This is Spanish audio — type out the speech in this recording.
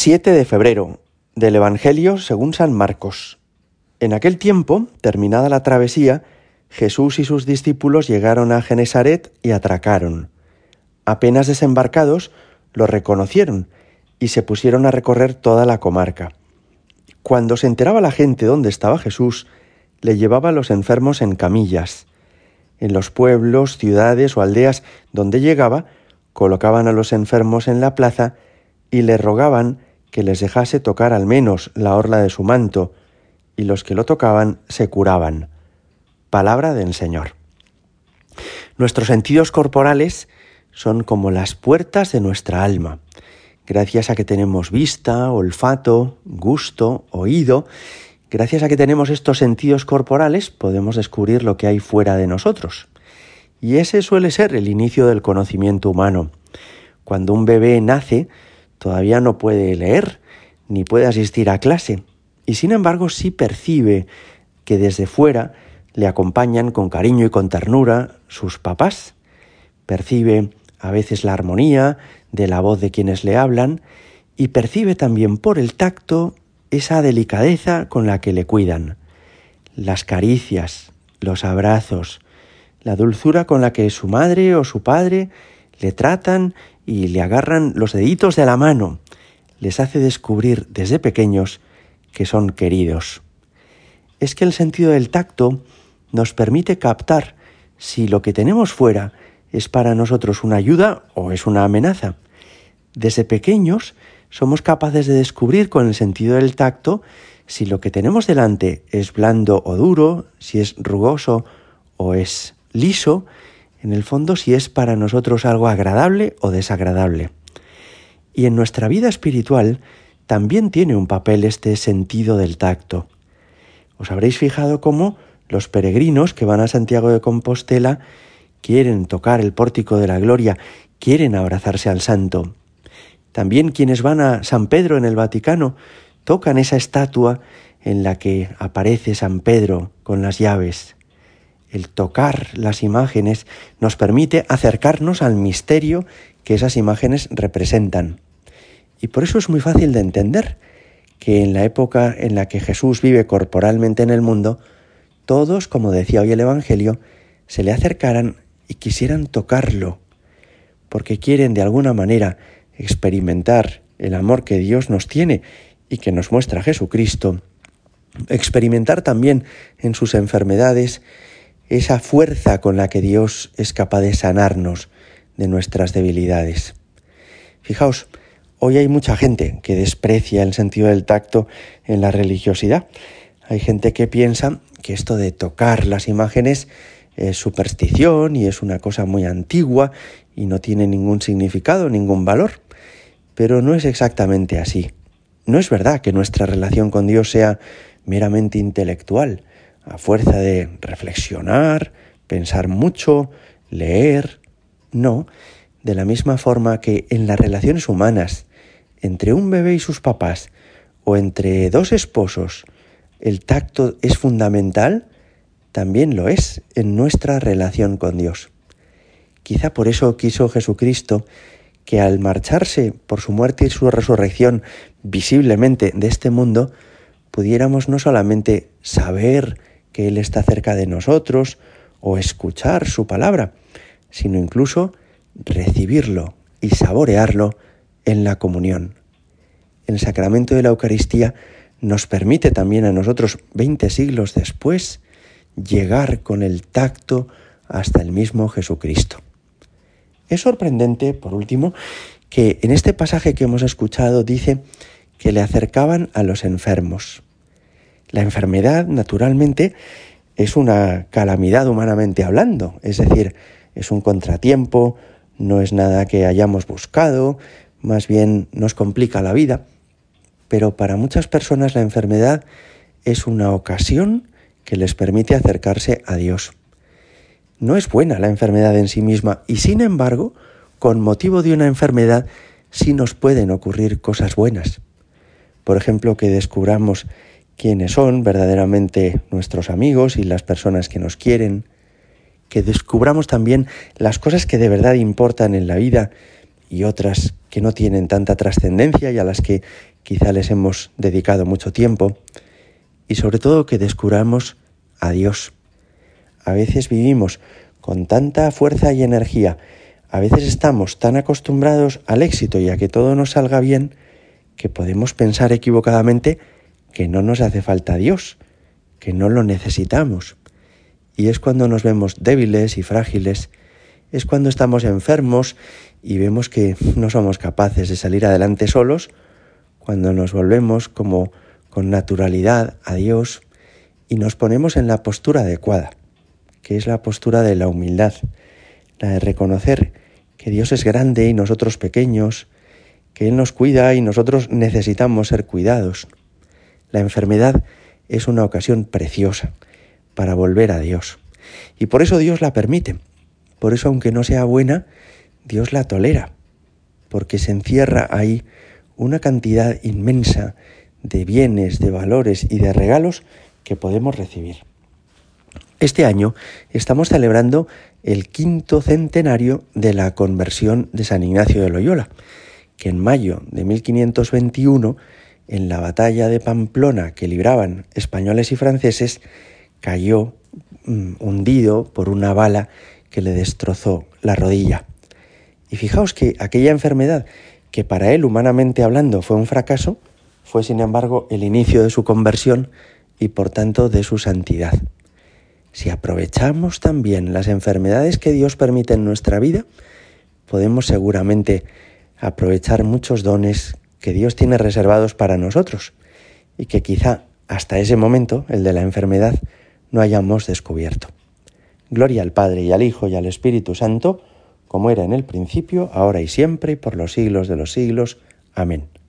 7 de febrero del Evangelio según San Marcos. En aquel tiempo, terminada la travesía, Jesús y sus discípulos llegaron a Genesaret y atracaron. Apenas desembarcados, lo reconocieron y se pusieron a recorrer toda la comarca. Cuando se enteraba la gente dónde estaba Jesús, le llevaba a los enfermos en camillas. En los pueblos, ciudades o aldeas donde llegaba, colocaban a los enfermos en la plaza y le rogaban que les dejase tocar al menos la orla de su manto, y los que lo tocaban se curaban. Palabra del Señor. Nuestros sentidos corporales son como las puertas de nuestra alma. Gracias a que tenemos vista, olfato, gusto, oído, gracias a que tenemos estos sentidos corporales podemos descubrir lo que hay fuera de nosotros. Y ese suele ser el inicio del conocimiento humano. Cuando un bebé nace, todavía no puede leer ni puede asistir a clase, y sin embargo sí percibe que desde fuera le acompañan con cariño y con ternura sus papás. Percibe a veces la armonía de la voz de quienes le hablan y percibe también por el tacto esa delicadeza con la que le cuidan, las caricias, los abrazos, la dulzura con la que su madre o su padre le tratan y le agarran los deditos de la mano, les hace descubrir desde pequeños que son queridos. Es que el sentido del tacto nos permite captar si lo que tenemos fuera es para nosotros una ayuda o es una amenaza. Desde pequeños somos capaces de descubrir con el sentido del tacto si lo que tenemos delante es blando o duro, si es rugoso o es liso, en el fondo si es para nosotros algo agradable o desagradable. Y en nuestra vida espiritual también tiene un papel este sentido del tacto. Os habréis fijado cómo los peregrinos que van a Santiago de Compostela quieren tocar el pórtico de la gloria, quieren abrazarse al santo. También quienes van a San Pedro en el Vaticano tocan esa estatua en la que aparece San Pedro con las llaves el tocar las imágenes nos permite acercarnos al misterio que esas imágenes representan. Y por eso es muy fácil de entender que en la época en la que Jesús vive corporalmente en el mundo, todos, como decía hoy el Evangelio, se le acercaran y quisieran tocarlo, porque quieren de alguna manera experimentar el amor que Dios nos tiene y que nos muestra Jesucristo, experimentar también en sus enfermedades esa fuerza con la que Dios es capaz de sanarnos de nuestras debilidades. Fijaos, hoy hay mucha gente que desprecia el sentido del tacto en la religiosidad. Hay gente que piensa que esto de tocar las imágenes es superstición y es una cosa muy antigua y no tiene ningún significado, ningún valor. Pero no es exactamente así. No es verdad que nuestra relación con Dios sea meramente intelectual a fuerza de reflexionar, pensar mucho, leer. No, de la misma forma que en las relaciones humanas, entre un bebé y sus papás, o entre dos esposos, el tacto es fundamental, también lo es en nuestra relación con Dios. Quizá por eso quiso Jesucristo que al marcharse por su muerte y su resurrección visiblemente de este mundo, pudiéramos no solamente saber que Él está cerca de nosotros o escuchar su palabra, sino incluso recibirlo y saborearlo en la comunión. El sacramento de la Eucaristía nos permite también a nosotros, 20 siglos después, llegar con el tacto hasta el mismo Jesucristo. Es sorprendente, por último, que en este pasaje que hemos escuchado dice que le acercaban a los enfermos. La enfermedad, naturalmente, es una calamidad humanamente hablando, es decir, es un contratiempo, no es nada que hayamos buscado, más bien nos complica la vida, pero para muchas personas la enfermedad es una ocasión que les permite acercarse a Dios. No es buena la enfermedad en sí misma y sin embargo, con motivo de una enfermedad sí nos pueden ocurrir cosas buenas. Por ejemplo, que descubramos quiénes son verdaderamente nuestros amigos y las personas que nos quieren, que descubramos también las cosas que de verdad importan en la vida y otras que no tienen tanta trascendencia y a las que quizá les hemos dedicado mucho tiempo, y sobre todo que descubramos a Dios. A veces vivimos con tanta fuerza y energía, a veces estamos tan acostumbrados al éxito y a que todo nos salga bien, que podemos pensar equivocadamente que no nos hace falta Dios, que no lo necesitamos. Y es cuando nos vemos débiles y frágiles, es cuando estamos enfermos y vemos que no somos capaces de salir adelante solos, cuando nos volvemos como con naturalidad a Dios y nos ponemos en la postura adecuada, que es la postura de la humildad, la de reconocer que Dios es grande y nosotros pequeños, que Él nos cuida y nosotros necesitamos ser cuidados. La enfermedad es una ocasión preciosa para volver a Dios. Y por eso Dios la permite. Por eso, aunque no sea buena, Dios la tolera. Porque se encierra ahí una cantidad inmensa de bienes, de valores y de regalos que podemos recibir. Este año estamos celebrando el quinto centenario de la conversión de San Ignacio de Loyola, que en mayo de 1521 en la batalla de Pamplona que libraban españoles y franceses, cayó mm, hundido por una bala que le destrozó la rodilla. Y fijaos que aquella enfermedad, que para él humanamente hablando fue un fracaso, fue sin embargo el inicio de su conversión y por tanto de su santidad. Si aprovechamos también las enfermedades que Dios permite en nuestra vida, podemos seguramente aprovechar muchos dones que Dios tiene reservados para nosotros y que quizá hasta ese momento, el de la enfermedad, no hayamos descubierto. Gloria al Padre y al Hijo y al Espíritu Santo, como era en el principio, ahora y siempre, y por los siglos de los siglos. Amén.